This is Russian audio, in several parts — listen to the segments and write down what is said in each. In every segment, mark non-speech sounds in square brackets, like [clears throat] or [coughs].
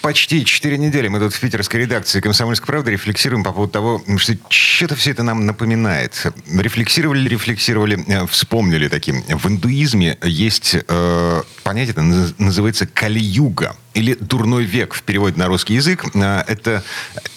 почти 4 недели мы тут в питерской редакции «Комсомольской правды» рефлексируем по поводу того, что что-то все это нам напоминает. Рефлексировали, рефлексировали, э, вспомнили таким. В индуизме есть э, понятие, это называется «кали-юга» или «дурной век» в переводе на русский язык. Э, это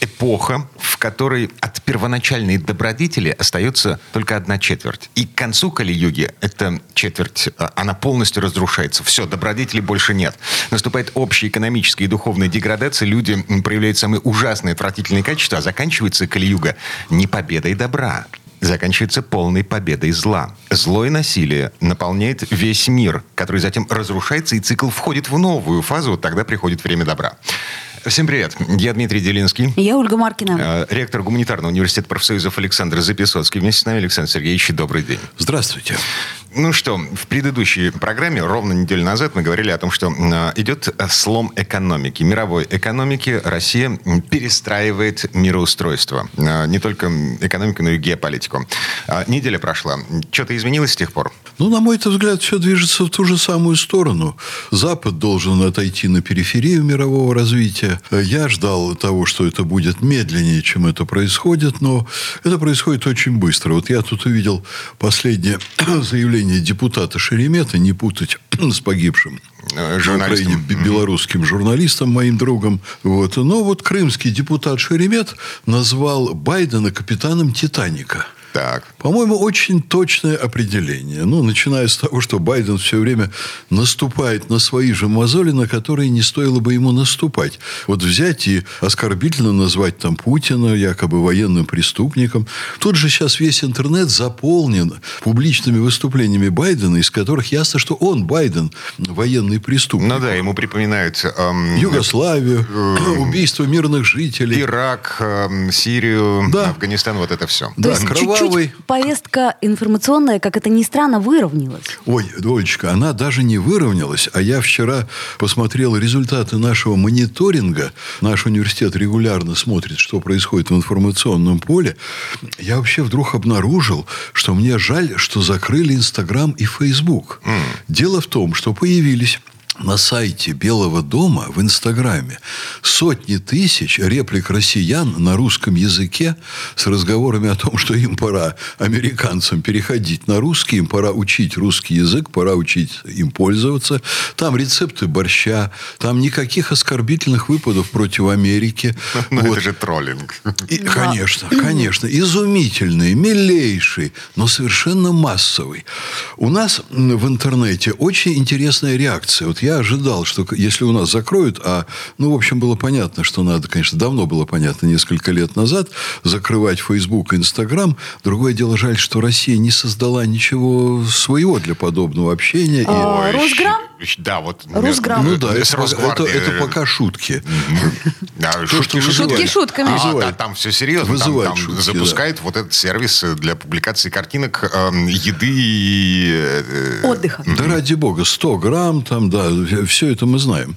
эпоха, в которой от первоначальной добродетели остается только одна четверть. И к концу Кали-юги эта четверть, э, она полностью разрушается. Все, добродетели больше нет. Наступает общая экономическая и духовная деградация, люди проявляют самые ужасные, отвратительные качества, а заканчивается Кали-юга не победой добра, заканчивается полной победой зла. Зло и насилие наполняет весь мир, который затем разрушается, и цикл входит в новую фазу, вот тогда приходит время добра. Всем привет. Я Дмитрий Делинский. Я Ольга Маркина. Э, ректор гуманитарного университета профсоюзов Александр Записоцкий. Вместе с нами Александр Сергеевич. Добрый день. Здравствуйте. Ну что, в предыдущей программе, ровно неделю назад, мы говорили о том, что э, идет слом экономики, мировой экономики. Россия перестраивает мироустройство. Э, не только экономику, но и геополитику. Э, неделя прошла. Что-то изменилось с тех пор? Ну, на мой взгляд, все движется в ту же самую сторону. Запад должен отойти на периферию мирового развития. Я ждал того, что это будет медленнее, чем это происходит, но это происходит очень быстро. Вот я тут увидел последнее [clears throat] заявление депутата Шеремета, не путать [clears throat] с погибшим журналистом. Украине, белорусским журналистом, моим другом. Вот. Но вот крымский депутат Шеремет назвал Байдена капитаном «Титаника». Так. По-моему, очень точное определение. Ну, начиная с того, что Байден все время наступает на свои же мозоли, на которые не стоило бы ему наступать. Вот взять и оскорбительно назвать там Путина якобы военным преступником. Тут же сейчас весь интернет заполнен публичными выступлениями Байдена, из которых ясно, что он, Байден, военный преступник. Ну да, ему припоминают... Эм, Югославию, э, убийство мирных жителей. Ирак, эм, Сирию, Да. Афганистан, вот это все. То Да, есть чуть-чуть повестка информационная, как это ни странно, выровнялась. Ой, Олечка, она даже не выровнялась. А я вчера посмотрел результаты нашего мониторинга. Наш университет регулярно смотрит, что происходит в информационном поле. Я вообще вдруг обнаружил, что мне жаль, что закрыли Инстаграм и Фейсбук. Дело в том, что появились на сайте Белого дома в Инстаграме сотни тысяч реплик россиян на русском языке с разговорами о том, что им пора американцам переходить на русский, им пора учить русский язык, пора учить им пользоваться. Там рецепты борща, там никаких оскорбительных выпадов против Америки. [laughs] Ну, Вот. это же троллинг. И, Конечно, конечно. Изумительный, милейший, но совершенно массовый. У нас в интернете очень интересная реакция. Вот я ожидал, что если у нас закроют, а, ну, в общем, было понятно, что надо, конечно, давно было понятно, несколько лет назад, закрывать Facebook и Instagram. Другое дело, жаль, что Россия не создала ничего своего для подобного общения. И- А, Ой, Росграм? Да, вот. Росграм. Ну да, с это, пока- это, это пока шутки. Да, шутки. Шутки шутками. А, да, там все серьезно. Там, Вызывает там шутки, запускают вот этот сервис для публикации картинок эм, еды и... э, Отдыха. Да ради бога, 100 грамм, там, да, все это мы знаем.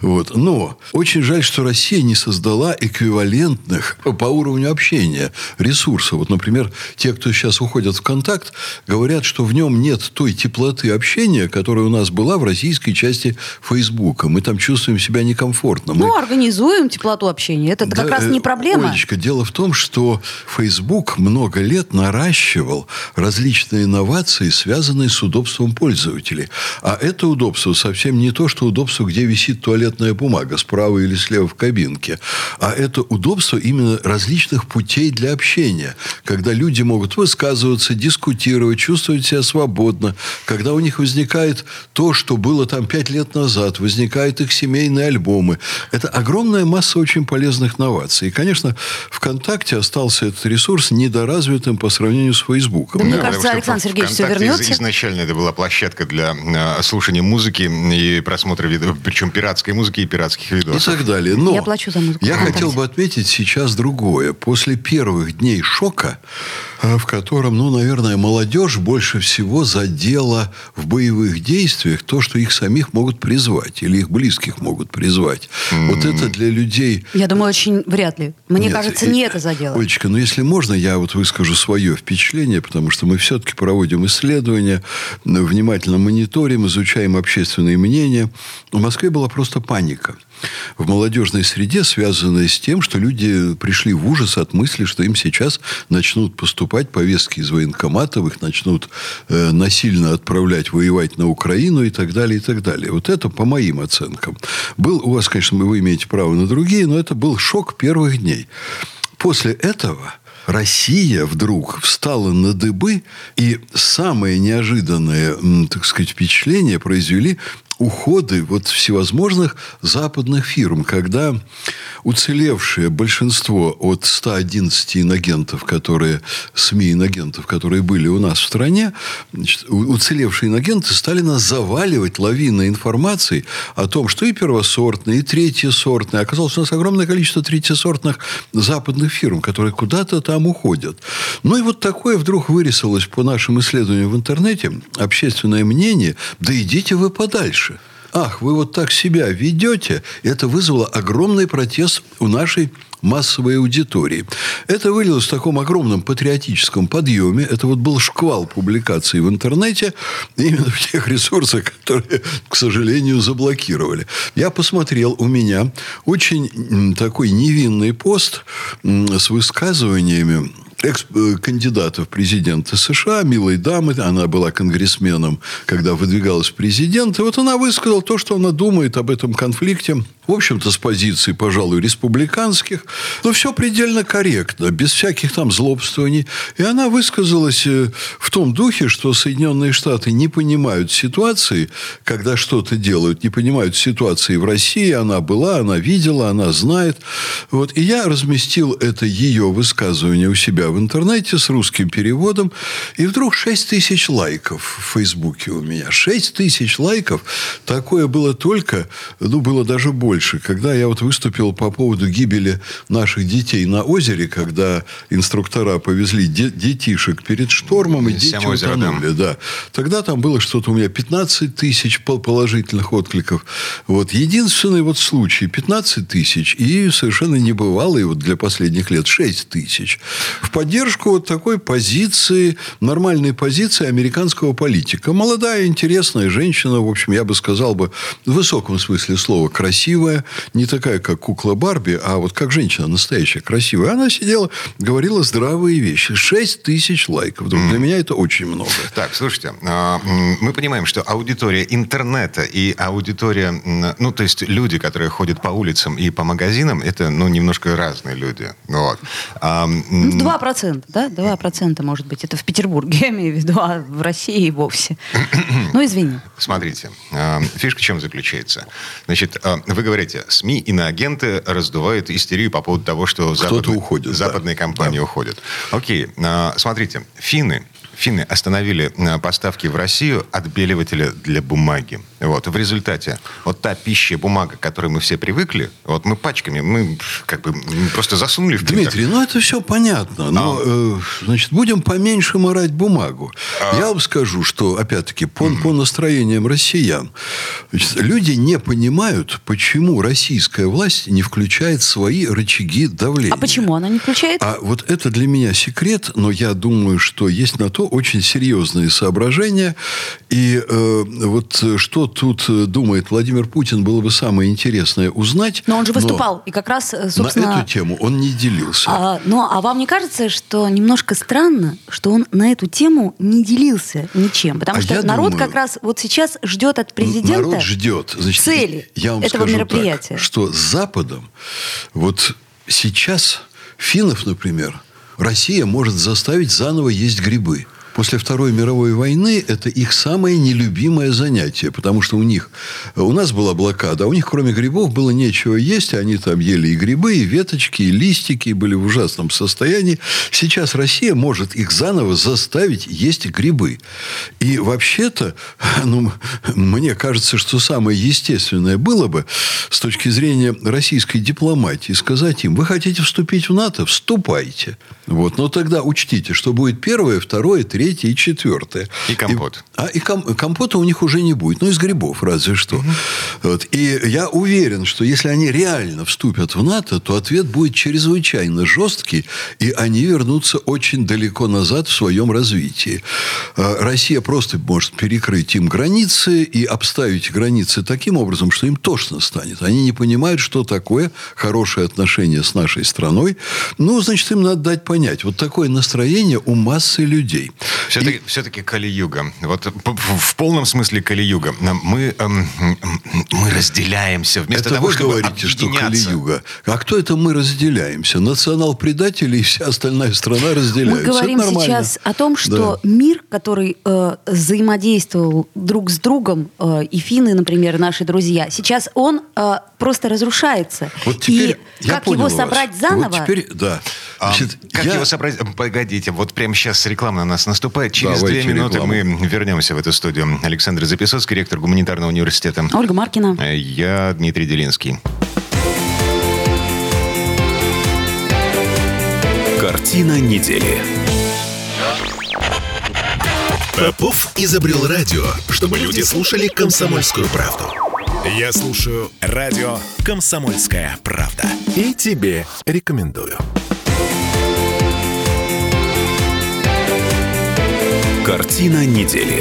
Вот. Но очень жаль, что Россия не создала эквивалентных по уровню общения ресурсов. Вот, например, те, кто сейчас уходят в контакт, говорят, что в нем нет той теплоты общения, которая у нас была в российской части Фейсбука. Мы там чувствуем себя некомфортно. Мы- Ну, организуем теплоту общения. Это как да, раз э, не проблема. Олечка, дело в том, что Facebook много лет наращивал различные инновации, связанные с удобством пользователей. А это удобство совсем не то, что удобство, где висит туалетная бумага справа или слева в кабинке. А это удобство именно различных путей для общения. Когда люди могут высказываться, дискутировать, чувствовать себя свободно. Когда у них возникает то, что было там пять лет назад, возникают их семейные альбомы. Это огромная масса очень полезных новаций. И, конечно, ВКонтакте остался этот ресурс недоразвитым по сравнению с Фейсбуком. Мне Да, кажется, потому что Александр Сергеевич ВКонтакте вернется. из- Изначально это была площадка для э, слушания музыки и просмотра видов, причем пиратской музыки и пиратских И видосов. так далее. Но Я плачу за музыку. я ВКонтакте. хотел бы отметить сейчас другое. После первых дней шока, э, в котором, ну, наверное, молодежь больше всего задела в боевых действиях то, что их их самих могут призвать, или их близких могут призвать. Mm-hmm. Вот это для людей... Я думаю, очень вряд ли. Мне Нет, кажется, не это задело. Олечка, ну если можно, я вот выскажу свое впечатление, потому что мы все-таки проводим исследования, внимательно мониторим, изучаем общественные мнения. В Москве была просто паника в молодежной среде, связанная с тем, что люди пришли в ужас от мысли, что им сейчас начнут поступать повестки из военкоматов, их начнут э, насильно отправлять воевать на Украину и так далее, и так далее. Вот это по моим оценкам. Был у вас, конечно, вы имеете право на другие, но это был шок первых дней. После этого Россия вдруг встала на дыбы, и самое неожиданное, так сказать, впечатление произвели уходы вот всевозможных западных фирм, когда уцелевшее большинство от 111 иногентов, которые, СМИ иногентов, которые были у нас в стране, значит, уцелевшие иногенты стали нас заваливать лавиной информации о том, что и первосортные, и третьесортные. Оказалось, у нас огромное количество третьесортных западных фирм, которые куда-то там уходят. Ну и вот такое вдруг вырисовалось по нашим исследованиям в интернете, общественное мнение, да идите вы подальше ах, вы вот так себя ведете, это вызвало огромный протест у нашей массовой аудитории. Это вылилось в таком огромном патриотическом подъеме. Это вот был шквал публикаций в интернете именно в тех ресурсах, которые, к сожалению, заблокировали. Я посмотрел, у меня очень такой невинный пост с высказываниями экс-кандидата в президенты США, милой дамы, она была конгрессменом, когда выдвигалась в президенты. Вот она высказала то, что она думает об этом конфликте в общем-то, с позиции, пожалуй, республиканских, но все предельно корректно, без всяких там злобствований. И она высказалась э, в том духе, что Соединенные Штаты не понимают ситуации, когда что-то делают, не понимают ситуации в России. Она была, она видела, она знает. Вот. И я разместил это ее высказывание у себя в интернете с русским переводом. И вдруг 6 тысяч лайков в Фейсбуке у меня. 6 тысяч лайков. Такое было только, ну, было даже больше. Когда я вот выступил по поводу гибели наших детей на озере, когда инструктора повезли де- детишек перед штормом, и дети утонули. Да. Тогда там было что-то у меня 15 тысяч положительных откликов. Вот. Единственный вот случай 15 тысяч и совершенно небывалый вот для последних лет 6 тысяч. В поддержку вот такой позиции, нормальной позиции американского политика. Молодая, интересная женщина, в общем, я бы сказал бы, в высоком смысле слова, красивая, не такая, как кукла Барби, а вот как женщина настоящая, красивая. Она сидела, говорила здравые вещи. 6 тысяч лайков. Mm. Для меня это очень много. Так, слушайте, а, мы понимаем, что аудитория интернета и аудитория, ну, то есть люди, которые ходят по улицам и по магазинам, это, ну, немножко разные люди. Вот. А, ну, 2%, да? 2% может быть. Это в Петербурге, [laughs] я имею в виду, а в России вовсе. [clears throat] ну, извини. Смотрите, а, фишка в чем заключается? Значит, вы говорите, СМИ, иноагенты раздувают истерию по поводу того, что западные, уходит, западные да. компании да. уходят. Окей, а, смотрите, финны финны остановили э, поставки в Россию отбеливателя для бумаги. Вот. В результате вот та пища, бумага, к которой мы все привыкли, вот мы пачками, мы как бы просто засунули в принтер. Дмитрий, ну это все понятно. Но, а. э, значит, будем поменьше морать бумагу. А. Я вам скажу, что, опять-таки, по, mm по настроениям россиян, значит, люди не понимают, почему российская власть не включает свои рычаги давления. А почему она не включает? А вот это для меня секрет, но я думаю, что есть на то очень серьезные соображения. И э, вот что тут думает Владимир Путин, было бы самое интересное узнать. Но он же выступал, и как раз, э, собственно... На эту тему он не делился. А, ну, а вам не кажется, что немножко странно, что он на эту тему не делился ничем? Потому а что народ думаю, как раз вот сейчас ждет от президента народ ждет. Значит, цели я вам этого мероприятия. Так, что с Западом вот сейчас финнов, например, Россия может заставить заново есть грибы после Второй мировой войны это их самое нелюбимое занятие, потому что у них, у нас была блокада, а у них кроме грибов было нечего есть, они там ели и грибы, и веточки, и листики, и были в ужасном состоянии. Сейчас Россия может их заново заставить есть грибы. И вообще-то, ну, мне кажется, что самое естественное было бы с точки зрения российской дипломатии сказать им, вы хотите вступить в НАТО? Вступайте. Вот. Но тогда учтите, что будет первое, второе, третье, третье и четвертое. И компот. И, а, и ком, компота у них уже не будет. Ну, из грибов разве что. Угу. Вот. И я уверен, что если они реально вступят в НАТО, то ответ будет чрезвычайно жесткий, и они вернутся очень далеко назад в своем развитии. А, Россия просто может перекрыть им границы и обставить границы таким образом, что им тошно станет. Они не понимают, что такое хорошее отношение с нашей страной. Ну, значит, им надо дать понять. Вот такое настроение у массы людей. Все-таки, и... все-таки Кали-Юга. Вот в полном смысле Кали-Юга. Мы, эм, мы разделяемся вместо это того, вы чтобы говорите, что Кали-Юга. А кто это мы разделяемся? Национал-предатели и вся остальная страна разделяются. Мы говорим сейчас о том, что да. мир, который э, взаимодействовал друг с другом, э, и финны, например, наши друзья, сейчас он э, просто разрушается. Вот теперь и как его собрать вас. заново? Вот теперь, да. Значит, а, как я... его собрать? Погодите, вот прямо сейчас реклама на нас наступает. Через Давайте две минуты рекламу. мы вернемся в эту студию. Александр Записовский, ректор гуманитарного университета. Ольга Маркина. Э, я Дмитрий Делинский. Картина недели. Попов изобрел радио, чтобы люди слушали комсомольскую правду. Я слушаю радио «Комсомольская правда». И тебе рекомендую. Картина недели.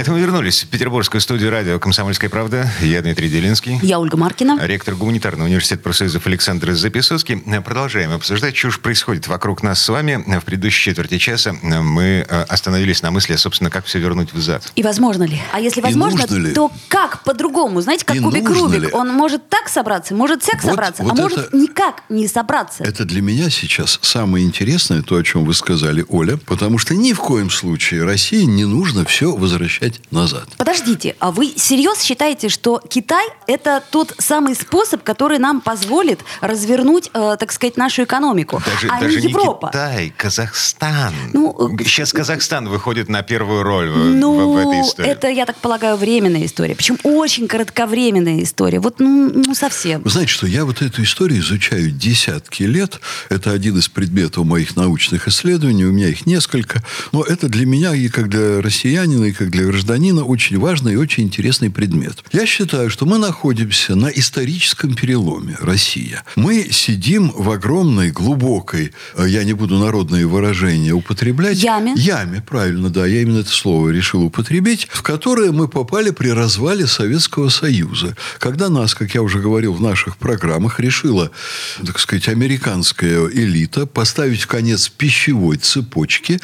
Это мы вернулись в петербургскую студию радио «Комсомольская правда». Я Дмитрий Делинский. Я Ольга Маркина. Ректор гуманитарного университета профсоюзов Александр Записовский. Продолжаем обсуждать, что же происходит вокруг нас с вами. В предыдущей четверти часа мы э, остановились на мысли, собственно, как все вернуть взад. И возможно ли? А если возможно, то как по-другому? Знаете, как И кубик Рубик. Ли? Он может так собраться, может всяк вот, собраться, вот а это, может никак не собраться. Это для меня сейчас самое интересное, то, о чем вы сказали, Оля, потому что ни в коем случае России не нужно все возвращать опять назад. Подождите, а вы серьезно считаете, что Китай это тот самый способ, который нам позволит развернуть, э, так сказать, нашу экономику, даже, а даже не Европа? Не Китай, Казахстан. Ну, Сейчас Казахстан выходит на первую роль ну, в, в этой истории. Это, я так полагаю, временная история. Причем очень кратковременная история. Вот, ну, ну совсем. Вы знаете, что я вот эту историю изучаю десятки лет. Это один из предметов моих научных исследований. У меня их несколько. Но это для меня и как для россиянина, и как для гражданина очень важный и очень интересный предмет. Я считаю, что мы находимся на историческом переломе Россия. Мы сидим в огромной, глубокой, э, я не буду народные выражения употреблять. Яме. Яме, правильно, да, я именно это слово решил употребить, в которое мы попали при развале Советского Союза. Когда нас, как я уже говорил в наших программах, решила, так сказать, американская элита поставить в конец пищевой цепочке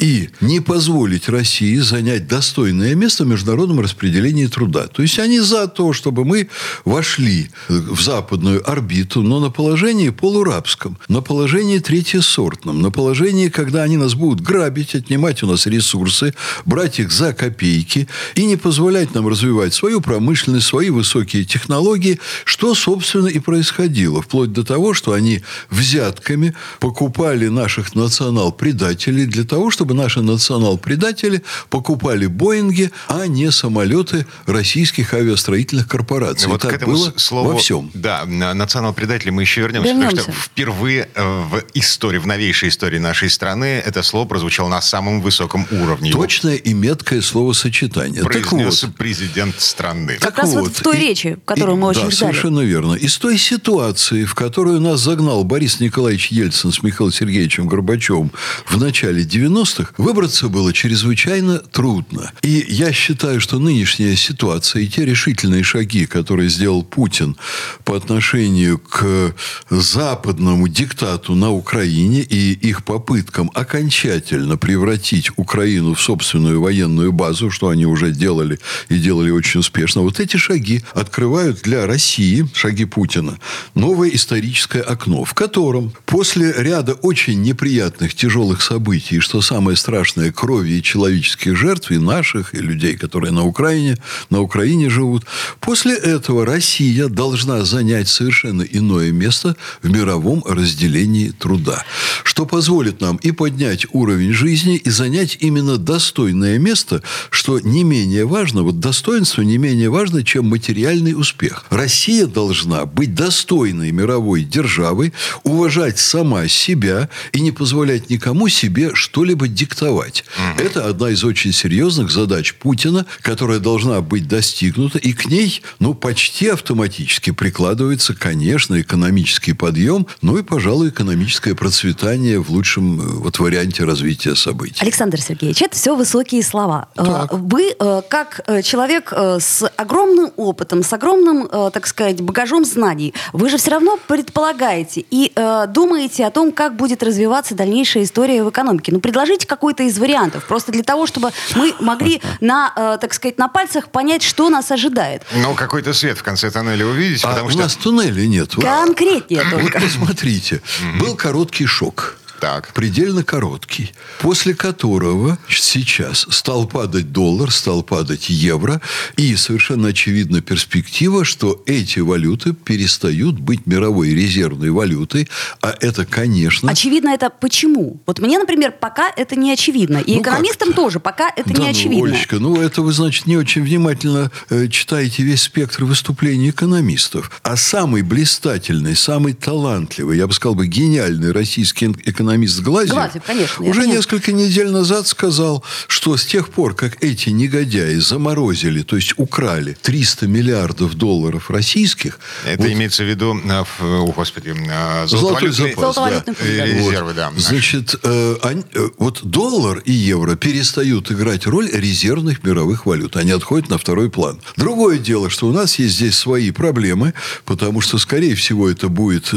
и не позволить России занять достойный достойное место в международном распределении труда. То есть они за то, чтобы мы вошли в западную орбиту, но на положении полурабском, на положении третьесортном, на положении, когда они нас будут грабить, отнимать у нас ресурсы, брать их за копейки и не позволять нам развивать свою промышленность, свои высокие технологии, что, собственно, и происходило. Вплоть до того, что они взятками покупали наших национал-предателей для того, чтобы наши национал-предатели покупали Боинг Боинги, а не самолеты российских авиастроительных корпораций. Вот так к этому было слову, во всем. Да, национал-предатели мы еще вернемся, вернемся, потому что впервые э, в истории, в новейшей истории нашей страны это слово прозвучало на самом высоком уровне. Точное и меткое словосочетание. Произнес так вот, президент страны. Как так раз вот, в той и, речи, которую и, мы очень да, ждали. совершенно верно. Из той ситуации, в которую нас загнал Борис Николаевич Ельцин с Михаилом Сергеевичем Горбачевым в начале 90-х, выбраться было чрезвычайно трудно. И я считаю, что нынешняя ситуация и те решительные шаги, которые сделал Путин по отношению к западному диктату на Украине и их попыткам окончательно превратить Украину в собственную военную базу, что они уже делали и делали очень успешно, вот эти шаги открывают для России, шаги Путина, новое историческое окно, в котором после ряда очень неприятных, тяжелых событий, что самое страшное, крови и человеческих жертв, и наших, наших, и людей, которые на Украине, на Украине живут. После этого Россия должна занять совершенно иное место в мировом разделении труда, что позволит нам и поднять уровень жизни, и занять именно достойное место, что не менее важно, вот достоинство не менее важно, чем материальный успех. Россия должна быть достойной мировой державой, уважать сама себя и не позволять никому себе что-либо диктовать. Угу. Это одна из очень серьезных задач Путина, которая должна быть достигнута, и к ней, ну, почти автоматически прикладывается, конечно, экономический подъем, ну и, пожалуй, экономическое процветание в лучшем э, вот, варианте развития событий. Александр Сергеевич, это все высокие слова. Э, так. Вы, э, как человек с огромным опытом, с огромным, так сказать, багажом знаний, вы же все равно предполагаете и думаете о том, как будет развиваться дальнейшая история в экономике. Ну, предложите какой-то из вариантов, просто для того, чтобы мы могли на, так сказать, на пальцах понять, что нас ожидает. Ну, какой-то свет в конце тоннеля увидеть, а потому у что... нас туннеля нет. Конкретнее только. Вот посмотрите, был короткий шок. Так. Предельно короткий. После которого сейчас стал падать доллар, стал падать евро. И совершенно очевидна перспектива, что эти валюты перестают быть мировой резервной валютой. А это, конечно... Очевидно это почему? Вот мне, например, пока это не очевидно. И ну экономистам как? тоже пока это да, не ну, очевидно. Олечка, ну это вы, значит, не очень внимательно э, читаете весь спектр выступлений экономистов. А самый блистательный, самый талантливый, я бы сказал бы, гениальный российский экономист экономист Глазьев, Глазьев конечно, уже несколько недель назад сказал, что с тех пор, как эти негодяи заморозили, то есть украли 300 миллиардов долларов российских... Это вот, имеется в виду, э, о, господи, э, золотой запас. Да. Резервы, да. Значит, э, они, вот доллар и евро перестают играть роль резервных мировых валют. Они отходят на второй план. Другое дело, что у нас есть здесь свои проблемы, потому что, скорее всего, это будет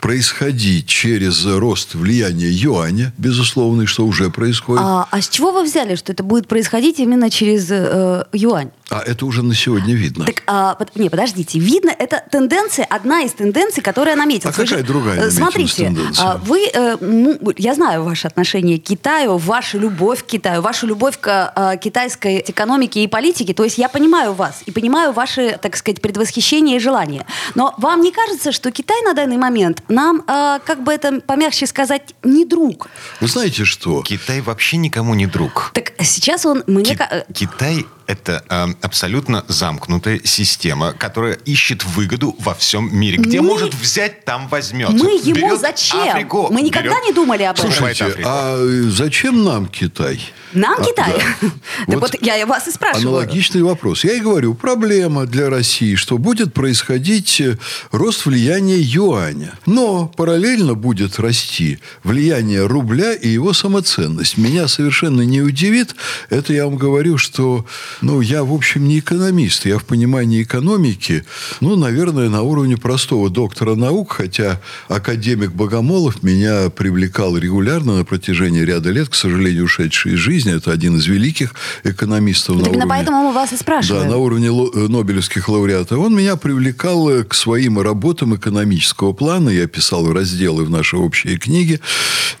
происходить через рост влияния влияние юаня, безусловно, что уже происходит. А, а с чего вы взяли, что это будет происходить именно через э, юань? А это уже на сегодня видно. Так, а, не, подождите. Видно, это тенденция, одна из тенденций, которая наметилась. А вы какая же, другая э, Смотрите, тенденция? А, вы, э, я знаю ваше отношение к Китаю, вашу любовь к Китаю, вашу любовь к э, китайской экономике и политике. То есть я понимаю вас и понимаю ваши, так сказать, предвосхищения и желания. Но вам не кажется, что Китай на данный момент нам, э, как бы это помягче сказать, не друг? Вы знаете что? Китай вообще никому не друг. Так сейчас он... Мне... Ки- Китай это э, абсолютно замкнутая система, которая ищет выгоду во всем мире. Где мы... может взять, там возьмет. Мы ему берет зачем? Африку, мы никогда берет... не думали об этом. Слушайте, а зачем нам Китай? Нам а, Китай? Да. [laughs] Так вот, вот я вас и спрашиваю. Аналогичный вопрос. Я и говорю, проблема для России, что будет происходить э, рост влияния юаня. Но параллельно будет расти влияние рубля и его самоценность. Меня совершенно не удивит. Это я вам говорю, что ну, я, в общем, не экономист. Я в понимании экономики, ну, наверное, на уровне простого доктора наук, хотя академик Богомолов меня привлекал регулярно на протяжении ряда лет, к сожалению, ушедший из жизни. Это один из великих экономистов. Вот на именно уровне, поэтому мы вас и спрашиваем. Да, на уровне э, Нобелевских лауреатов. Он меня привлекал э, к своим работам экономического плана. Я писал разделы в нашей общей книге.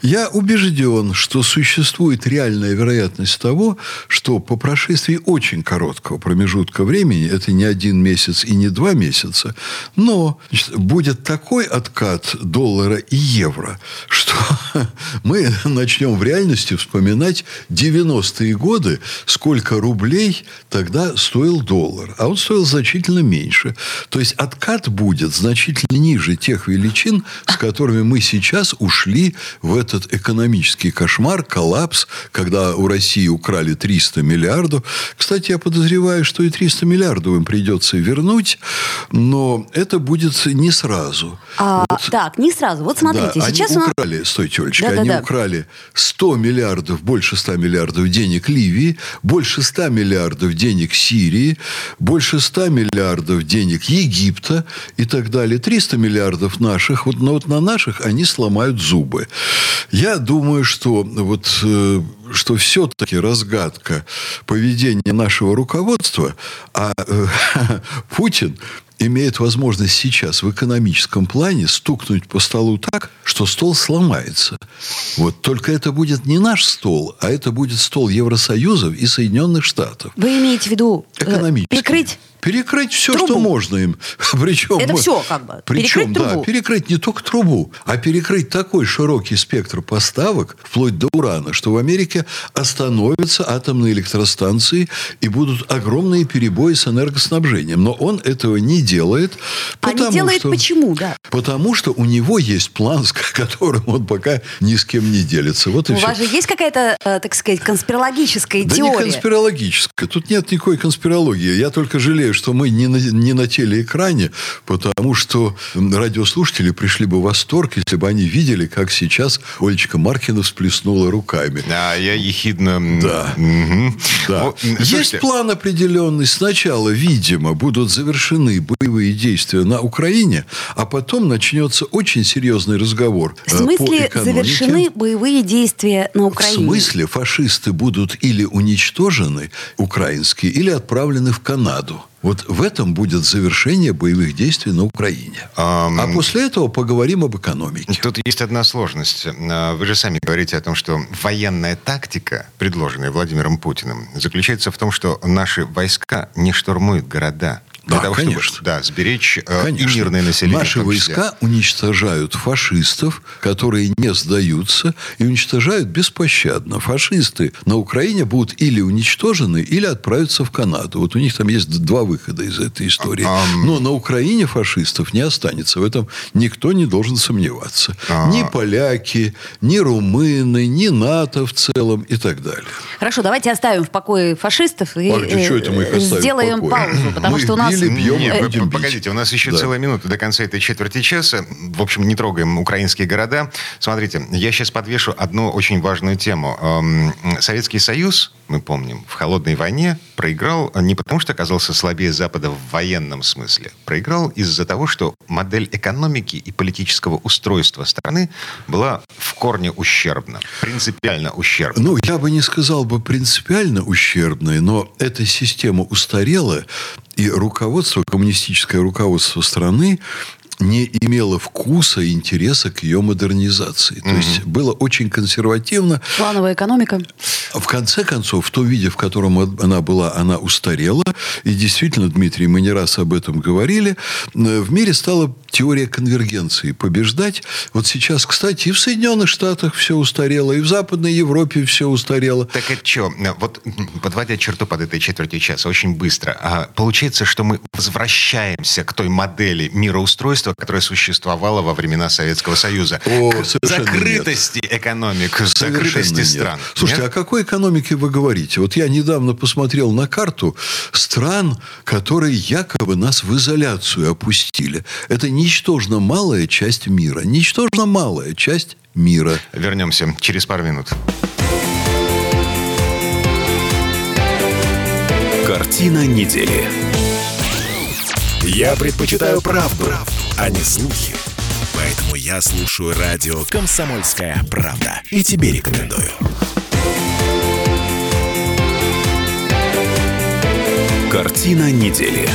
Я убежден, что существует реальная вероятность того, что по прошествии очень очень короткого промежутка времени, это не один месяц и не два месяца, но значит, будет такой откат доллара и евро, [laughs] что мы начнем в реальности вспоминать 90-е годы, сколько рублей тогда стоил доллар. А он стоил значительно меньше. То есть откат будет значительно ниже тех величин, с которыми мы сейчас ушли в этот экономический кошмар, коллапс, когда у России украли 300 миллиардов. Кстати, кстати, я подозреваю, что и 300 миллиардов им придется вернуть, но это будет не сразу. А, вот, так, не сразу. Вот смотрите, да, сейчас... Они украли, нас... стойте, Олечка, да, они да, да. украли 100 миллиардов, больше 100 миллиардов денег Ливии, больше 100 миллиардов денег Сирии, больше 100 миллиардов денег Египта и так далее. 300 миллиардов наших, вот, но вот на наших они сломают зубы. Я думаю, что вот э, что все-таки разгадка поведения нашего руководства, а э, [laughs] Путин имеет возможность сейчас в экономическом плане стукнуть по столу так, что стол сломается. Вот только это будет не наш стол, а это будет стол Евросоюза и Соединенных Штатов. Вы имеете в виду э, экономический. Перекрыть все, трубу. что можно им. [laughs] Причем это мы, все как бы. Причем, перекрыть да, трубу. перекрыть не только трубу, а перекрыть такой широкий спектр поставок, вплоть до урана, что в Америке остановятся атомные электростанции и будут огромные перебои с энергоснабжением. Но он этого не делает. Потому а не делает что, почему, да? Потому что у него есть план, с [laughs] которым он пока ни с кем не делится. Вот у все. вас же есть какая-то, э, так сказать, конспирологическая да теория? не конспирологическая. Тут нет никакой конспирологии. Я только жалею, что мы не на, не на телеэкране, потому что радиослушатели пришли бы в восторг, если бы они видели, как сейчас Олечка Маркина всплеснула руками. А я ехидно... Да. Угу. да. О, Есть план определенный. Сначала, видимо, будут завершены боевые действия на Украине, а потом начнется очень серьезный разговор В смысле по завершены боевые действия на Украине? В смысле фашисты будут или уничтожены, украинские, или отправлены в Канаду. Вот в этом будет завершение боевых действий на Украине. Um, а после этого поговорим об экономике. Тут есть одна сложность. А, вы же сами говорите о том, что военная тактика, предложенная Владимиром Путиным, заключается в том, что наши войска не штурмуют города. Для да, того, конечно. Чтобы, да, сберечь конечно. и мирное население. Наши войска уничтожают фашистов, которые не сдаются, и уничтожают беспощадно. Фашисты на Украине будут или уничтожены, или отправятся в Канаду. Вот у них там есть два выхода из этой истории. А, Но на Украине фашистов не останется. В этом никто не должен сомневаться. А, ни поляки, ни румыны, ни НАТО в целом и так далее. Хорошо, давайте оставим в покое фашистов и а, что это мы их сделаем паузу, потому мы что у нас или бьем, Нет, будем погодите, у нас еще да. целая минута до конца этой четверти часа. В общем, не трогаем украинские города. Смотрите, я сейчас подвешу одну очень важную тему. Советский Союз, мы помним, в холодной войне проиграл не потому, что оказался слабее Запада в военном смысле. Проиграл из-за того, что модель экономики и политического устройства страны была в корне ущербна. Принципиально ущербна. Ну, я бы не сказал бы принципиально ущербной, но эта система устарела, и руководство, коммунистическое руководство страны не имело вкуса и интереса к ее модернизации. То mm-hmm. есть было очень консервативно. Плановая экономика. В конце концов, в том виде, в котором она была, она устарела. И действительно, Дмитрий, мы не раз об этом говорили. В мире стала теория конвергенции побеждать. Вот сейчас, кстати, и в Соединенных Штатах все устарело, и в Западной Европе все устарело. Так это что? Вот подводя черту под этой четверти часа очень быстро. А получается, что мы возвращаемся к той модели мироустройства, которая существовала во времена Советского Союза. О, закрытости нет. экономик, к закрытости нет. стран. Слушайте, нет? о какой экономике вы говорите? Вот я недавно посмотрел на карту стран, которые якобы нас в изоляцию опустили. Это ничтожно малая часть мира. Ничтожно малая часть мира. Вернемся через пару минут. Картина недели. Я предпочитаю правду, а не слухи. Поэтому я слушаю радио «Комсомольская правда». И тебе рекомендую. Картина недели.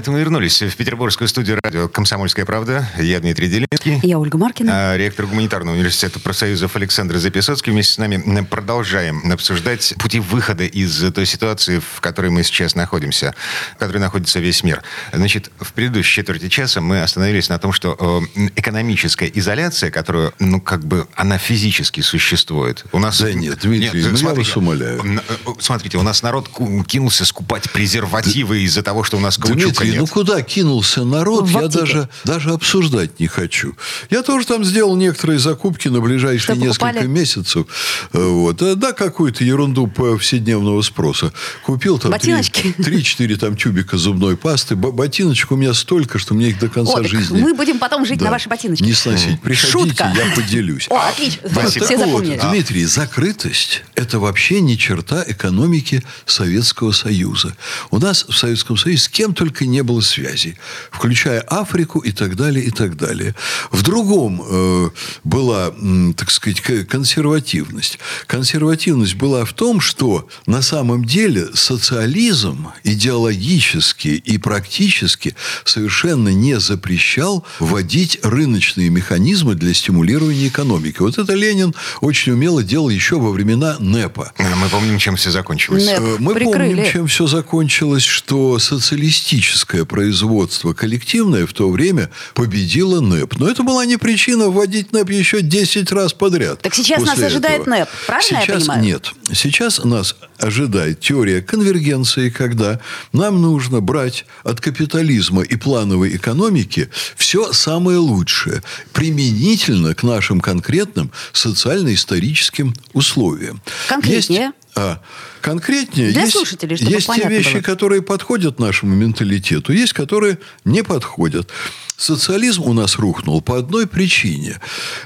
Это мы вернулись в петербургскую студию радио «Комсомольская правда». Я Дмитрий Делинский. Я Ольга Маркина. А, ректор гуманитарного университета профсоюзов Александр Записоцкий. Вместе с нами продолжаем обсуждать пути выхода из той ситуации, в которой мы сейчас находимся, в которой находится весь мир. Значит, в предыдущей четверти часа мы остановились на том, что э, экономическая изоляция, которую, ну, как бы, она физически существует. У нас... Да нет, Дмитрий, нет, ну, смотрите, я вас умоляю. Смотрите, у нас народ кинулся скупать презервативы из-за того, что у нас каучука Дмитрий, нет. ну куда кинулся народ, я даже, даже обсуждать не хочу. Я тоже там сделал некоторые закупки на ближайшие Что несколько покупали? месяцев. Вот. Да, какую-то ерунду повседневного спроса. Купил там Ботиночки? [laughs] 3-4 там тюбика зубной пасты. Ботиночек у меня столько, что мне их до конца О, жизни... мы будем потом жить Да. на вашей ботиночке. Не сносить. Приходите, Шутка. я поделюсь. О, отлично. Спасибо. Все Так вот, запомнили. Дмитрий, закрытость – это вообще не черта экономики Советского Союза. У нас в Советском Союзе с кем только не было связей, включая Африку и так далее, и так далее. В другом э, была, так сказать, консервативность. Консервативность была в том, что на самом деле социализм идеологически и практически совершенно не запрещал вводить рыночные механизмы для стимулирования экономики. Вот это Ленин очень умело делал еще во времена НЭПа. Мы помним, чем все закончилось. НЭП э, Мы прикрыли. помним, чем все закончилось, что социалистическое производство коллективное в то время победило НЭП. Но это была не причина вводить НЭП еще 10 раз подряд. Так сейчас нас ожидает этого. НЭП, правильно сейчас я понимаю? Нет. Сейчас нас ожидает теория конвергенции, когда нам нужно брать от капитализма и плановой экономики все самое лучшее, применительно к нашим конкретным социально-историческим условиям. Конкретнее? Есть, а, конкретнее, Для есть, слушателей, чтобы есть те вещи, было. которые подходят нашему менталитету, есть, которые не подходят. Социализм у нас рухнул по одной причине.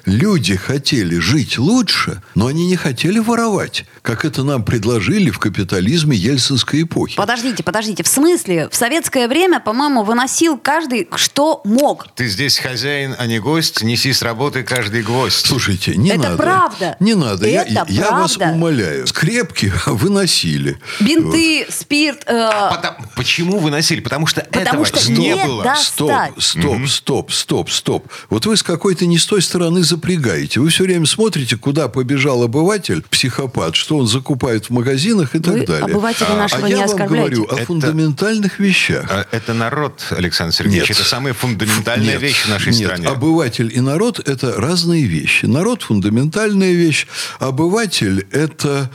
Люди хотели жить лучше, но они не хотели воровать, как это нам предложили в капитализме ельцинской эпохи. Подождите, подождите. В смысле? В советское время, по-моему, выносил каждый, что мог. Ты здесь хозяин, а не гость. Неси с работы каждый гвоздь. Слушайте, не это надо. Это правда. Не надо. Это я, правда. я вас умоляю. Скрепки [laughs] выносили. Бинты, вот. спирт. Э... А потому, почему выносили? Потому что Потому этого что не, было. Достать. Стоп, стоп, стоп, стоп, стоп. Вот вы с какой-то не с той стороны запрягаете. Вы все время смотрите, куда побежал обыватель, психопат, что он закупает в магазинах и вы так далее. обывателя а, нашего а не я вам говорю о это, фундаментальных вещах. А, это народ, Александр Сергеевич. Нет. Это самая фундаментальная нет, вещь в нашей нет. стране. Обыватель и народ – это разные вещи. Народ – фундаментальная вещь. Обыватель – это,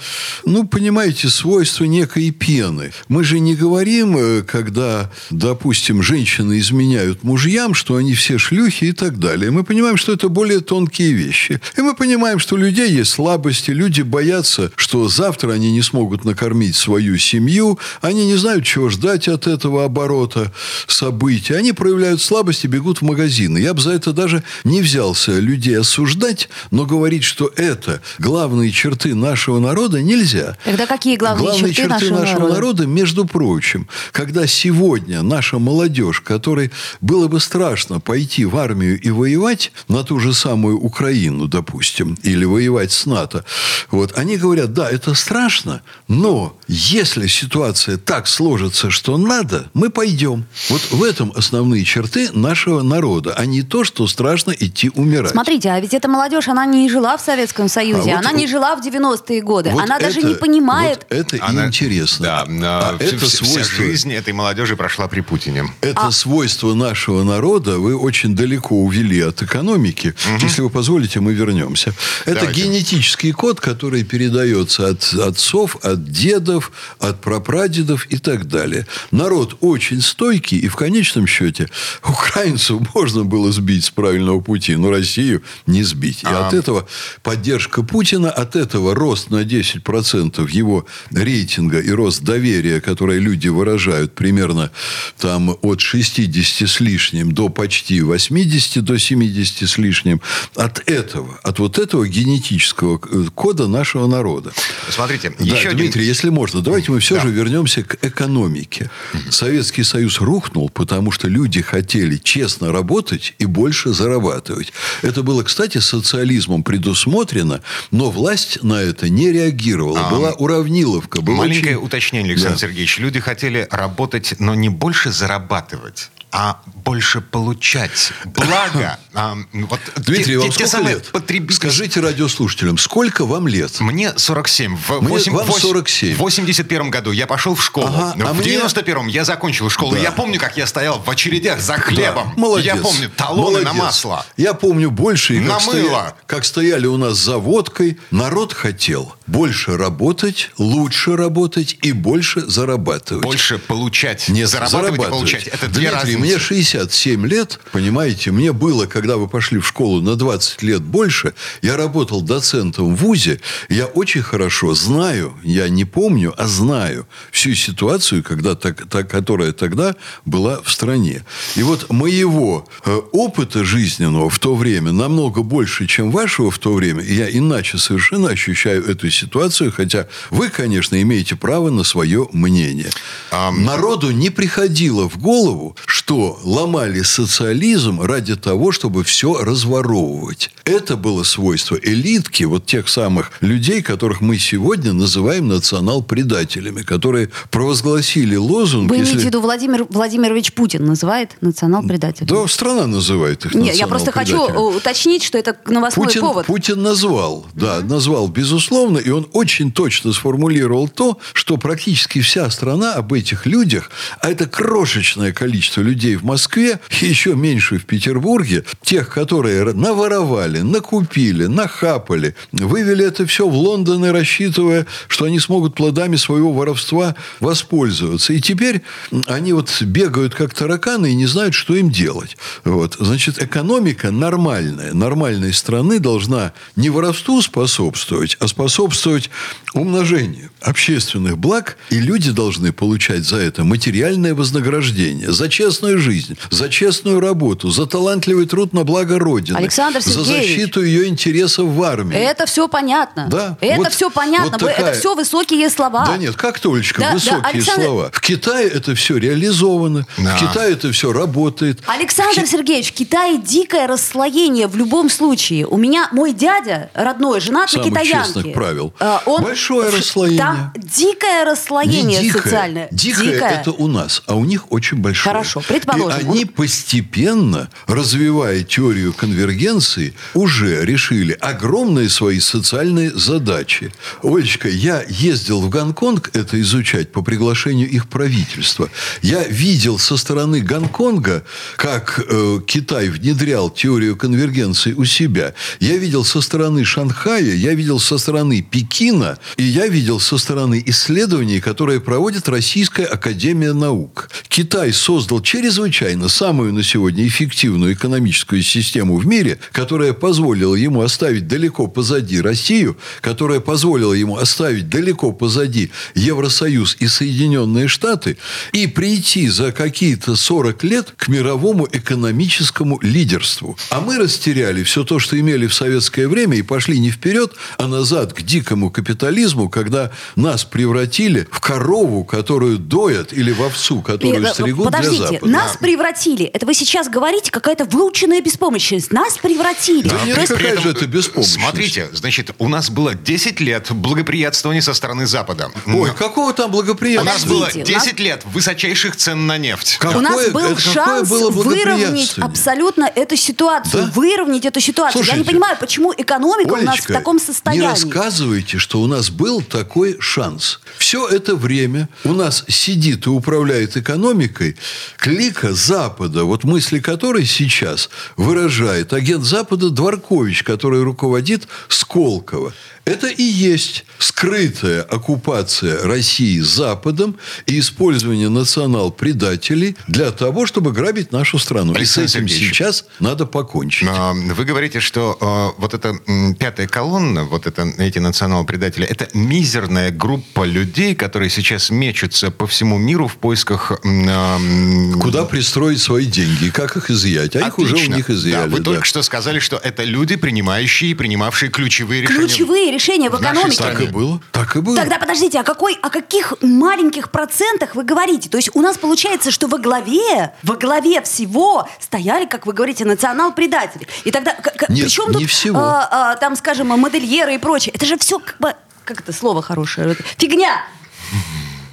ну, понимаете, свойство некой пены. Мы же не говорим, э, когда, допустим, женщины изменяют мужьям, что они все шлюхи и так далее. Мы понимаем, что это более тонкие вещи. И мы понимаем, что у людей есть слабости, люди боятся, что завтра они не смогут накормить свою семью, они не знают, чего ждать от этого оборота событий. Они проявляют слабости, бегут в магазины. Я бы за это даже не взялся людей осуждать, но говорить, что это главные черты нашего народа, нельзя. Тогда какие главные, главные черты, черты нашего, нашего народа? народа, между прочим, когда сегодня наша молодежь, которой было бы страшно пойти в армию и воевать на ту же самую Украину, допустим, или воевать с НАТО, вот, они говорят, да, это страшно, но если ситуация так сложится, что надо, мы пойдем. Вот в этом основные черты нашего народа, а не то, что страшно идти умирать. Смотрите, а ведь эта молодежь, она не жила в Советском Союзе, А вот- она не жила в 90-е годы, Вот она даже это- не понимает... Вот это Она- и интересно. Да, А вся- это вся, свойство... жизнь этой молодежи прошла при Путине. Это А свойство нашего народа вы очень далеко увели от экономики. Если вы позволите, мы вернемся. Это Давайте. генетический код, который передается от отцов, от дедов, от прапрадедов и так далее. Народ очень стойкий, и в конечном счете украинцев [laughs] можно было сбить с правильного пути, но Россию не сбить. И А. от этого поддержка Путина, от этого рост на 10% его рейтинга и рост доверия, которое люди выражают примерно там от 60 с лишним до почти 80, до 70 с лишним, от этого, от вот этого генетического э, кода нашего народа. Смотрите, Да, еще Дмитрий, один... если можно, давайте мы все Да. же вернемся к экономике. Советский Союз рухнул, потому что люди хотели честно работать и больше зарабатывать. Это было, кстати, социализмом предусмотрено, но власть на это не реагировала. А, Была уравниловка. Было Маленькое очень- уточнение, Александр Да. Сергеевич. Люди хотели работать, но не больше зарабатывать, а больше получать. Благо. [laughs] а, вот Дмитрий, те- вам те- те сколько самые лет? потребительские- Скажите радиослушателям, сколько вам лет? Мне 47. В Мне- восемь- вам восемь- 47. В 81 году я пошел в школу. Ага, а в мне- 91-м я закончил школу. Да. Я помню, как я стоял в очередях за хлебом. Да, молодец. Я помню талоны на Молодец. масло. Я помню больше, и На как, мыло. стоя- как стояли у нас за водкой. Народ хотел больше работать, лучше работать и больше зарабатывать. Больше получать. Не зарабатывать, и получать. Это две Дмитрий, разницы. мне 67 лет, понимаете, мне было, когда вы пошли в школу на 20 лет больше, я работал доцентом в ВУЗе, я очень хорошо знаю, я не помню, а знаю всю ситуацию, когда, так, так- которая тогда была в стране. И вот моего э, опыта жизненного в то время намного больше, чем вашего в то время, и я иначе совершенно ощущаю эту ситуацию, хотя вы, конечно, имеете право на свое мнение. А... Народу не приходило в голову, что ломали социализм ради того, чтобы все разворовывать. Это было свойство элитки, вот тех самых людей, которых мы сегодня называем национал-предателями, которые провозгласили лозунг... Вы если... имеете в виду Владимир Владимирович Путин называет национал-предателями? Да, страна называет их Нет, я просто хочу уточнить, что это новостной Путин, повод. Путин назвал, да, назвал, безусловно, и он очень точно сформулировал то, что практически вся страна об этих людях, а это крошечное количество людей в Москве, и еще меньше в Петербурге, тех, которые наворовали, накупили, нахапали, вывели это все в Лондон и рассчитывая, что они смогут плодами своего воровства воспользоваться. И теперь они вот бегают как тараканы и не знают, что им делать. Вот. Значит, экономика нормальная, нормальной страны должна не воровству способствовать, а способствовать умножению общественных благ, и люди должны получать за это материальное вознаграждение, за честную жизнь, за честную работу, за талантливый труд на благо Родины, Александр за защиту ее интересов в армии. Это все понятно. Да. Это вот, все понятно. Вот такая... Это все высокие слова. Да нет, как Толечка, да, высокие да, Александр... слова. В Китае это все реализовано, да. в Китае это все работает. Александр в... Сергеевич, в Китае дикое расслоение в любом случае. У меня мой дядя родной женат Самых на китаянке. честных правил. А, он... Большое расслоение. Там дикое расслоение дикое. социальное. Дикое, дикое это у нас, а у них очень большое. Хорошо, предположим. И они постепенно, развивая теорию конвергенции, уже решили огромные свои социальные задачи. Олечка, я ездил в Гонконг это изучать по приглашению их правительства. Я видел со стороны Гонконга, как э, Китай внедрял теорию конвергенции у себя. Я видел со стороны Шанхая, я видел со стороны Пекина, и я видел со стороны исследований, которые проводит Российская Академия Наук. Китай создал чрезвычайно самую на сегодня эффективную экономическую систему в мире, которая позволила ему оставить далеко позади Россию, которая позволила ему оставить далеко позади Евросоюз и Соединенные Штаты и прийти за какие-то 40 лет к мировому экономическому лидерству. А мы растеряли все то, что имели в советское время и пошли не вперед, а назад к дикому капитализму, когда нас превратили в корову, которую доят, или в овцу, которую Нет, стригут подождите, для Запада. нас превратили. Это вы сейчас говорите, какая-то выученная беспомощность. Нас превратили. Да, нет, есть... какая же это беспомощность? Смотрите, значит, у нас было 10 лет благоприятствования со стороны Запада. Ой, какого там благоприятствования? У нас было 10 нас... лет высочайших цен на нефть. Какое, у нас был это, шанс выровнять абсолютно эту ситуацию. Да? Выровнять эту ситуацию. Слушайте, Я не понимаю, почему экономика Олечка, у нас в таком состоянии. Не рассказывайте, что у нас был такой шанс. Все это время у нас сидит и управляет экономикой клика Запада, вот мысли которой сейчас выражает агент Запада Дворкович, который руководит Сколково. Это и есть скрытая оккупация России Западом и использование национал-предателей для того, чтобы грабить нашу страну. Александр и с этим Сергеевич, сейчас надо покончить. Вы говорите, что э, вот эта пятая колонна, вот это, эти национал-предатели, это мизерная группа людей, которые сейчас мечутся по всему миру в поисках... Э, Куда пристроить свои деньги, как их изъять. А Отлично. их уже у них изъяли. Да, вы да. только что сказали, что это люди, принимающие и принимавшие ключевые решения. Ключевые решения в, в экономике. Так и было. Так и было. Тогда подождите, а какой, о каких маленьких процентах вы говорите? То есть у нас получается, что во главе, во главе всего стояли, как вы говорите, национал-предатели. И тогда, Нет, причем тут, всего. А, а, там, скажем, модельеры и прочее. Это же все как бы, как это слово хорошее? Фигня.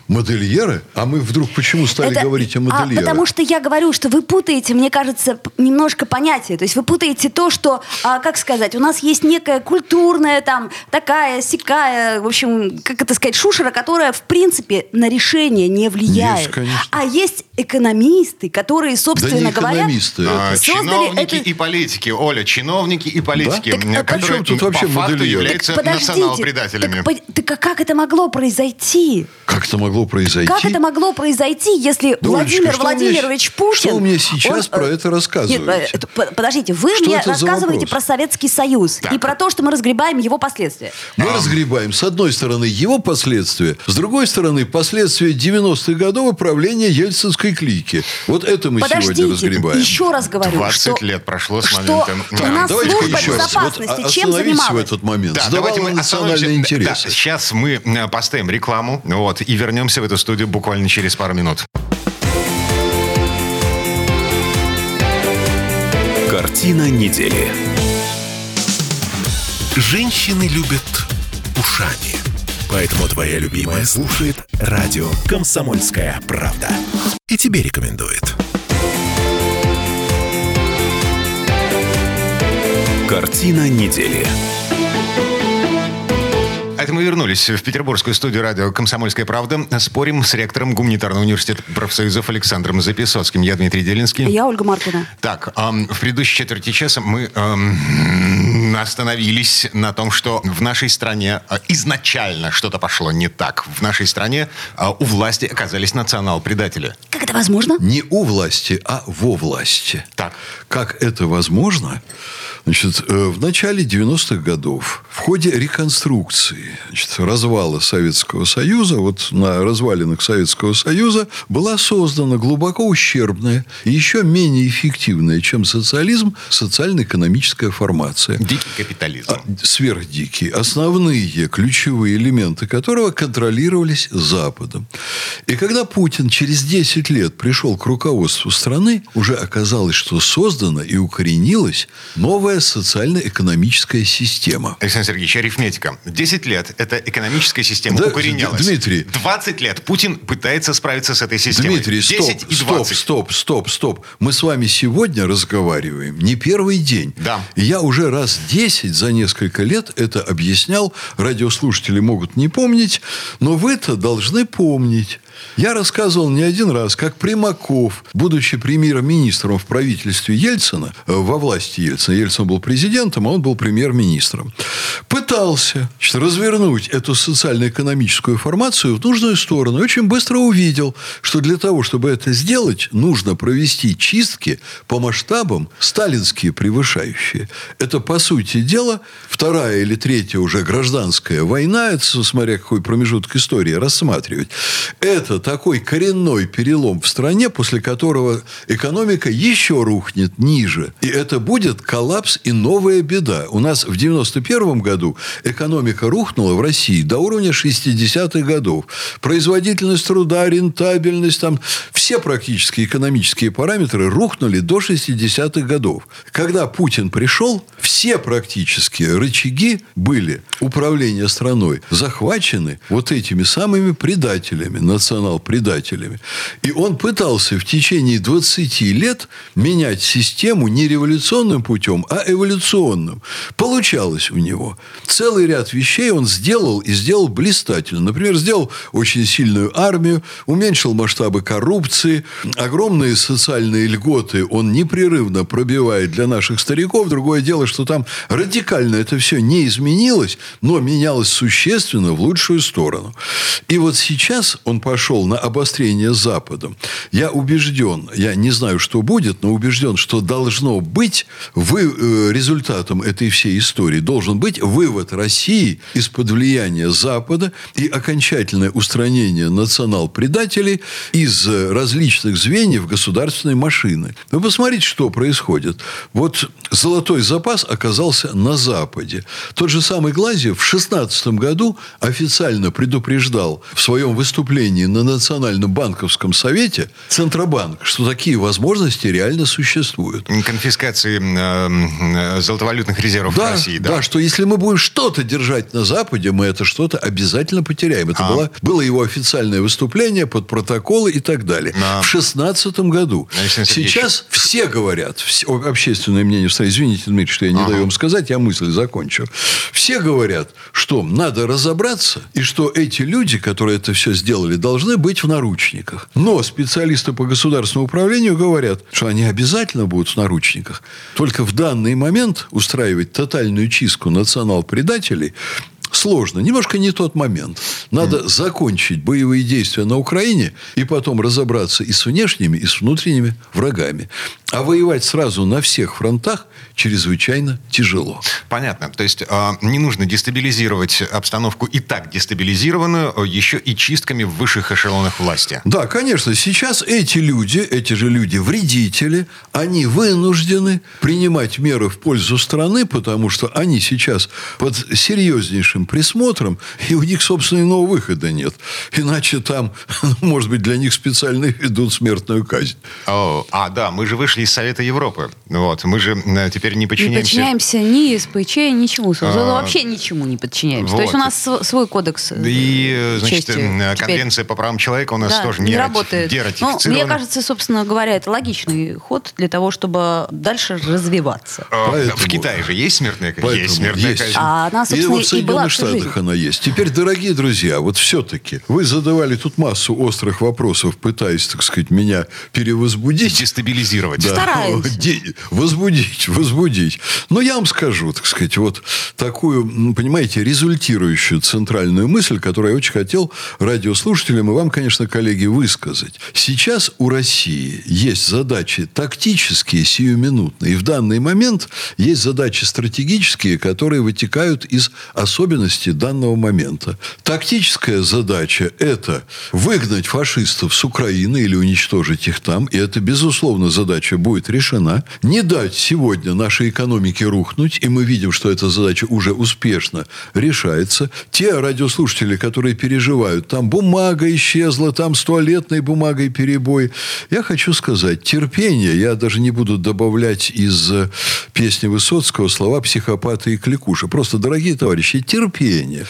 Модельеры? А мы вдруг почему стали это, говорить о модельерах? А, потому что я говорю, что вы путаете, мне кажется, немножко понятие. То есть вы путаете то, что, а, как сказать, у нас есть некая культурная там такая, сякая, в общем, как это сказать, шушера, которая, в принципе, на решение не влияет. Есть, конечно. А есть экономисты, которые, собственно да не говоря... экономисты. А, чиновники это... и политики. Оля, чиновники и политики, да? так, которые тут вообще по факту являются национал-предателями. Так, так, так как это могло произойти? Как это могло могло произойти? Как это могло произойти, если Да, Владимир что Владимирович мне, Путин... Что вы мне сейчас он, про э, это рассказываете? Нет, это- п- подождите, вы Что мне рассказываете про Советский Союз и про то, что мы разгребаем его последствия. Мы разгребаем, с одной стороны, его последствия, с другой стороны, последствия 90-х годов правления ельцинской клики. Вот это мы сегодня Подождите, разгребаем. еще раз говорю, 20 что, лет прошло с что момента- у Да, нас Давайте-ка служба еще раз. Вот безопасности чем остановитесь в занималась? этот момент. Да, Сдавала давайте мы национальные остановимся. интересы. Да, сейчас мы э, поставим рекламу, вот, и вернемся в эту студию буквально через пару минут. Картина недели. Женщины любят ушами. Поэтому твоя любимая слушает радио «Комсомольская правда». И тебе рекомендует. Картина недели. Это мы вернулись в петербургскую студию радио «Комсомольская правда». Спорим с ректором Гуманитарного университета профсоюзов Александром Записоцким. Я Дмитрий Делинский. Я Ольга Маркина. Так, ам, в предыдущей четверти часа мы ам, остановились на том, что в нашей стране а, изначально что-то пошло не так. В нашей стране а, у власти оказались национал-предатели. Как это возможно? Не у власти, а во власти. Так. Как это возможно? Значит, э, в начале 90-х годов в ходе реконструкции значит, развала Советского Союза, вот на развалинах Советского Союза была создана глубоко ущербная и еще менее эффективная, чем социализм, социально-экономическая формация. Дикий капитализм. А, сверхдикий, основные ключевые элементы которого контролировались Западом. И когда Путин через 10 лет пришел к руководству страны, уже оказалось, что создана и укоренилась новая социально-экономическая система. Александр Сергеевич, арифметика. 10 лет эта экономическая система Да, укоренялась. Дмитрий. 20 лет Путин пытается справиться с этой системой. Дмитрий, стоп, 10 и стоп, 20. стоп, стоп, стоп. Мы с вами сегодня разговариваем не первый день. Да. Я уже раз 10 за несколько лет это объяснял. Радиослушатели могут не помнить, но вы-то должны помнить. Я рассказывал не один раз, как Примаков, будучи премьер-министром в правительстве Ельцина, э, во власти Ельцина, Ельцин был президентом, а он был премьер-министром, пытался значит, развернуть эту социально-экономическую формацию в нужную сторону. И очень быстро увидел, что для того, чтобы это сделать, нужно провести чистки по масштабам сталинские превышающие. Это, по сути дела, вторая или третья уже гражданская война, это смотря какой промежуток истории рассматривать. Это такой коренной перелом в стране, после которого экономика еще рухнет ниже. И это будет коллапс и новая беда. У нас в 91 году экономика рухнула в России до уровня 60-х годов. Производительность труда, рентабельность, там все практически экономические параметры рухнули до 60-х годов. Когда Путин пришел, все практически рычаги были управления страной захвачены вот этими самыми предателями, национал-предателями. И он пытался в течение 20 лет менять систему не революционным путем, а эволюционным. Получалось у него. Целый ряд вещей он сделал и сделал блистательно. Например, сделал очень сильную армию, уменьшил масштабы коррупции, огромные социальные льготы он непрерывно пробивает для наших стариков. Другое дело, что там радикально это все не изменилось, но менялось существенно в лучшую сторону. И вот сейчас он пошел на обострение с Западом. Я убежден, я не знаю, что будет, но убежден, что должно быть вы, э, результатом этой всей истории должен быть вывод России из-под влияния Запада и окончательное устранение национал-предателей из э, различных звеньев государственной машины. Вы посмотрите, что происходит. Вот золотой запас оказался на Западе. Тот же самый Глазьев в 16 году официально предупреждал в своем выступлении на Национальном банковском совете Центробанк, что такие возможности реально существуют. Конфискации э, золотовалютных резервов Да, России, да. да? что если мы будем что-то держать на Западе, мы это что-то обязательно потеряем. Это А. было, было его официальное выступление под протоколы и так далее. Да. В шестнадцатом году. Александр Сергеевич. Сейчас все говорят, все- общественное мнение в стране, извините, Дмитрий, что я не даю вам сказать, я мысль закончу. Все говорят, что надо разобраться, и что эти люди, которые это все сделали, должны быть в наручниках. Но специалисты по государственному управлению говорят, что они обязательно будут в наручниках. Только в данный момент устраивать тотальную чистку национал-предателей сложно. Немножко не тот момент. Надо mm. закончить боевые действия на Украине и потом разобраться и с внешними, и с внутренними врагами. А воевать сразу на всех фронтах чрезвычайно тяжело. Понятно. То есть э, не нужно дестабилизировать обстановку и так дестабилизированную а, еще и чистками в высших эшелонах власти. Да, конечно. Сейчас эти люди, эти же люди, вредители, они вынуждены принимать меры в пользу страны, потому что они сейчас под серьезнейшим присмотром, и у них, собственно, иного выхода нет. Иначе там, [laughs] может быть, для них специально ведут смертную казнь. О, а, да, мы же вышли из Совета Европы. Вот, мы же э, теперь не подчиняемся... Не подчиняемся ни СПЧ, ничему. А... Вообще ничему не подчиняемся. Вот. То есть у нас свой кодекс э, И, значит, чести. Конвенция Теперь... по правам человека у нас да, тоже не, не работает. Ну, мне кажется, собственно говоря, это логичный ход для того, чтобы дальше развиваться. А, Поэтому... В Китае же есть смертная казнь? Поэтому есть смертная есть. казнь. А она, собственно, и, вот в Штатах она есть. Теперь, дорогие друзья, вот все-таки вы задавали тут массу острых вопросов, пытаясь, так сказать, меня перевозбудить. Дестабилизировать. Да. Стараемся. [laughs] Возбудить, возбудить. Но я вам скажу, так сказать, вот такую, понимаете, результирующую центральную мысль, которую я очень хотел радиослушателям и вам, конечно, коллеги, высказать. Сейчас у России есть задачи тактические, сиюминутные. И в данный момент есть задачи стратегические, которые вытекают из особенностей данного момента. Тактическая задача – это выгнать фашистов с Украины или уничтожить их там. И это, безусловно, задача будет решена. Не дать сегодня нашей экономике рухнуть. И мы видим, что эта задача уже успешно решается. Те радиослушатели, которые переживают, там бумага исчезла, там с туалетной бумагой перебой. Я хочу сказать, терпение, я даже не буду добавлять из песни Высоцкого слова психопата и кликуша. Просто, дорогие товарищи, терпение.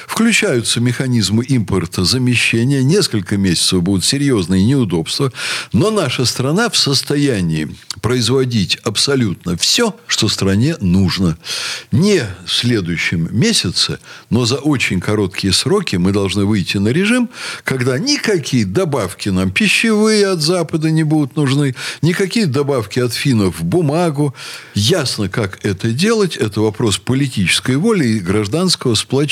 Включаются механизмы импорта, замещения. Несколько месяцев будут серьезные неудобства. Но наша страна в состоянии производить абсолютно все, что стране нужно. Не в следующем месяце, но за очень короткие сроки мы должны выйти на режим, когда никакие добавки нам пищевые от Запада не будут нужны, никакие добавки от финнов в бумагу. Ясно, как это делать. Это вопрос политической воли и гражданского сплочения.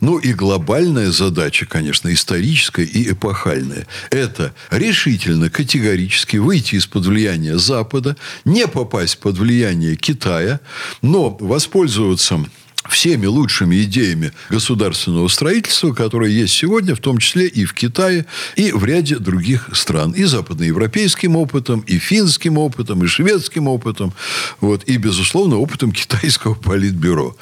Ну и глобальная задача, конечно, историческая и эпохальная. Это решительно, категорически выйти из-под влияния Запада, не попасть под влияние Китая, но воспользоваться всеми лучшими идеями государственного строительства, которые есть сегодня, в том числе и в Китае, и в ряде других стран. И западноевропейским опытом, и финским опытом, и шведским опытом, вот, и, безусловно, опытом [laughs] китайского политбюро.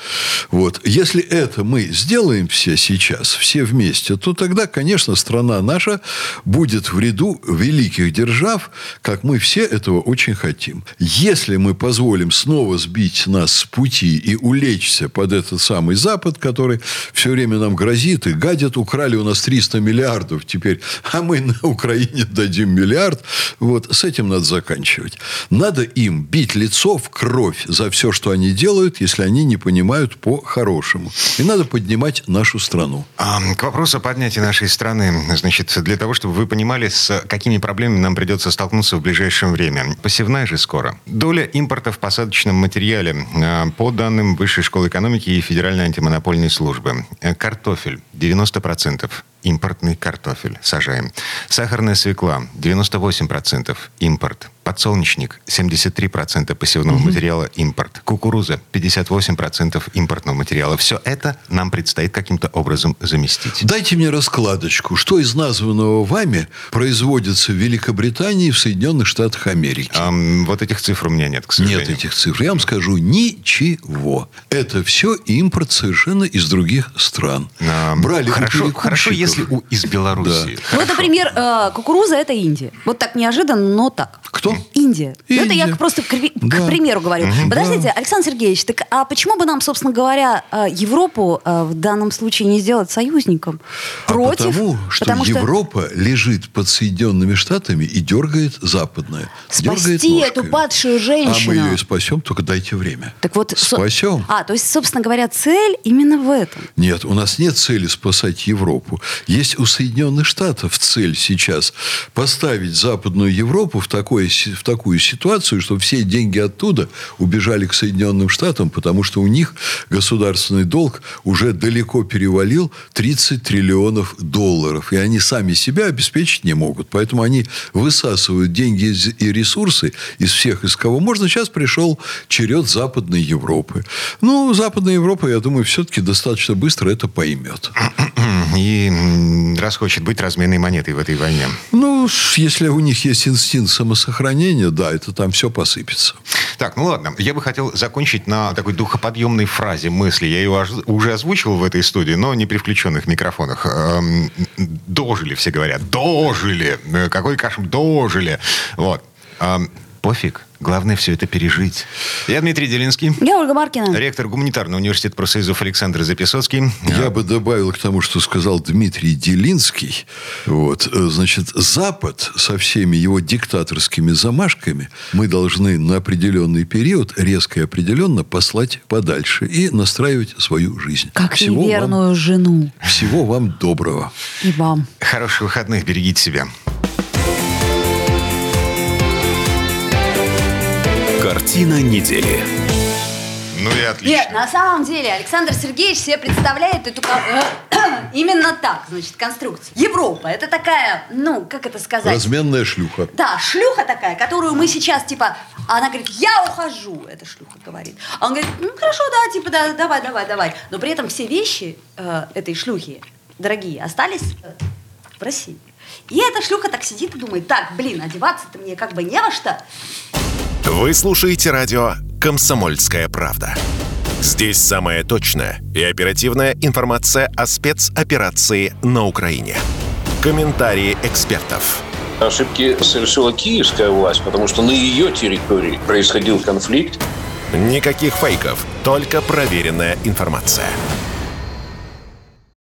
Вот. Если это мы сделаем все сейчас, все вместе, то тогда, конечно, страна наша будет в ряду великих держав, как мы все этого очень хотим. Если мы позволим снова сбить нас с пути и улечься под этот самый Запад, который все время нам грозит и гадит. Украли у нас 300 миллиардов теперь, а мы на Украине дадим миллиард. Вот с этим надо заканчивать. Надо им бить лицо в кровь за все, что они делают, если они не понимают по-хорошему. И надо поднимать нашу страну. А, к вопросу о поднятии нашей страны. Значит, для того, чтобы вы понимали, с какими проблемами нам придется столкнуться в ближайшее время. Посевная же скоро. Доля импорта в посадочном материале. А, по данным Высшей школы экономики и Федеральной антимонопольной службы. Э, картофель 90% импортный картофель сажаем. Сахарная свекла 98% импорт. Подсолнечник 73% посевного угу. материала импорт. Кукуруза 58% импортного материала. Все это нам предстоит каким-то образом заместить. Дайте мне раскладочку. Что из названного вами производится в Великобритании и в Соединенных Штатах Америки? А, вот этих цифр у меня нет, к сожалению. Нет этих цифр. Я вам скажу, ничего. Это все импорт совершенно из других стран. А, Брали хорошо, хорошо, если у, из Белоруссии. Да. Вот, например, э, кукуруза – это Индия. Вот так неожиданно, но так. Кто? Индия. Индия. Это я просто к, примеру говорю. Угу. Подождите, да. Александр Сергеевич, так а почему бы нам, собственно говоря, э, Европу э, в данном случае не сделать союзником? А Против? потому, что потому Европа лежит под Соединенными Штатами и дергает западное. Спасти дергает эту падшую женщину. А мы ее и спасем, только дайте время. Так вот, спасем. А, то есть, собственно говоря, цель именно в этом. Нет, у нас нет цели спасать Европу. Есть у Соединенных Штатов цель сейчас поставить Западную Европу в такое в такую ситуацию, что все деньги оттуда убежали к Соединенным Штатам, потому что у них государственный долг уже далеко перевалил 30 триллионов долларов. И они сами себя обеспечить не могут. Поэтому они высасывают деньги и ресурсы из всех, из кого можно. Сейчас пришел черед Западной Европы. Ну, Западная Европа, я думаю, все-таки достаточно быстро это поймет. И расхочет быть разменной монетой в этой войне. Ну, если у них есть инстинкт самосохранения, да, это там все посыпется. Так, ну ладно. Я бы хотел закончить на такой духоподъемной фразе мысли. Я ее уже озвучил в этой студии, но не при включенных микрофонах. Эм, дожили, все говорят. Дожили. Э, какой кошмар. Дожили. Вот. Пофиг. Главное все это пережить. Я Дмитрий Делинский. Я Ольга Маркина. Ректор гуманитарного университета профсоюзов Александр Записоцкий. Я бы добавил к тому, что сказал Дмитрий Делинский. Вот, э, значит, Запад со всеми его диктаторскими замашками мы должны на определенный период резко и определенно послать подальше и настраивать свою жизнь. Как всего неверную вам, жену. Всего вам доброго. И вам. Хороших выходных. Берегите себя. Картина недели. Ну и отлично. Нет, на самом деле Александр Сергеевич себе представляет эту [coughs] именно так, значит, конструкцию. Европа, это такая, ну, как это сказать? Разменная шлюха. Да, шлюха такая, которую мы сейчас, типа, она говорит, я ухожу, эта шлюха говорит. А он говорит, ну, хорошо, да, типа, да, давай, давай, давай. Но при этом все вещи э, этой шлюхи, дорогие, остались э, в России. И эта шлюха так сидит и думает, так, блин, одеваться-то мне как бы не во что. Вы слушаете радио «Комсомольская правда». Здесь самая точная и оперативная информация о спецоперации на Украине. Комментарии экспертов. Ошибки совершила киевская власть, потому что на ее территории происходил конфликт. Никаких фейков, только проверенная информация.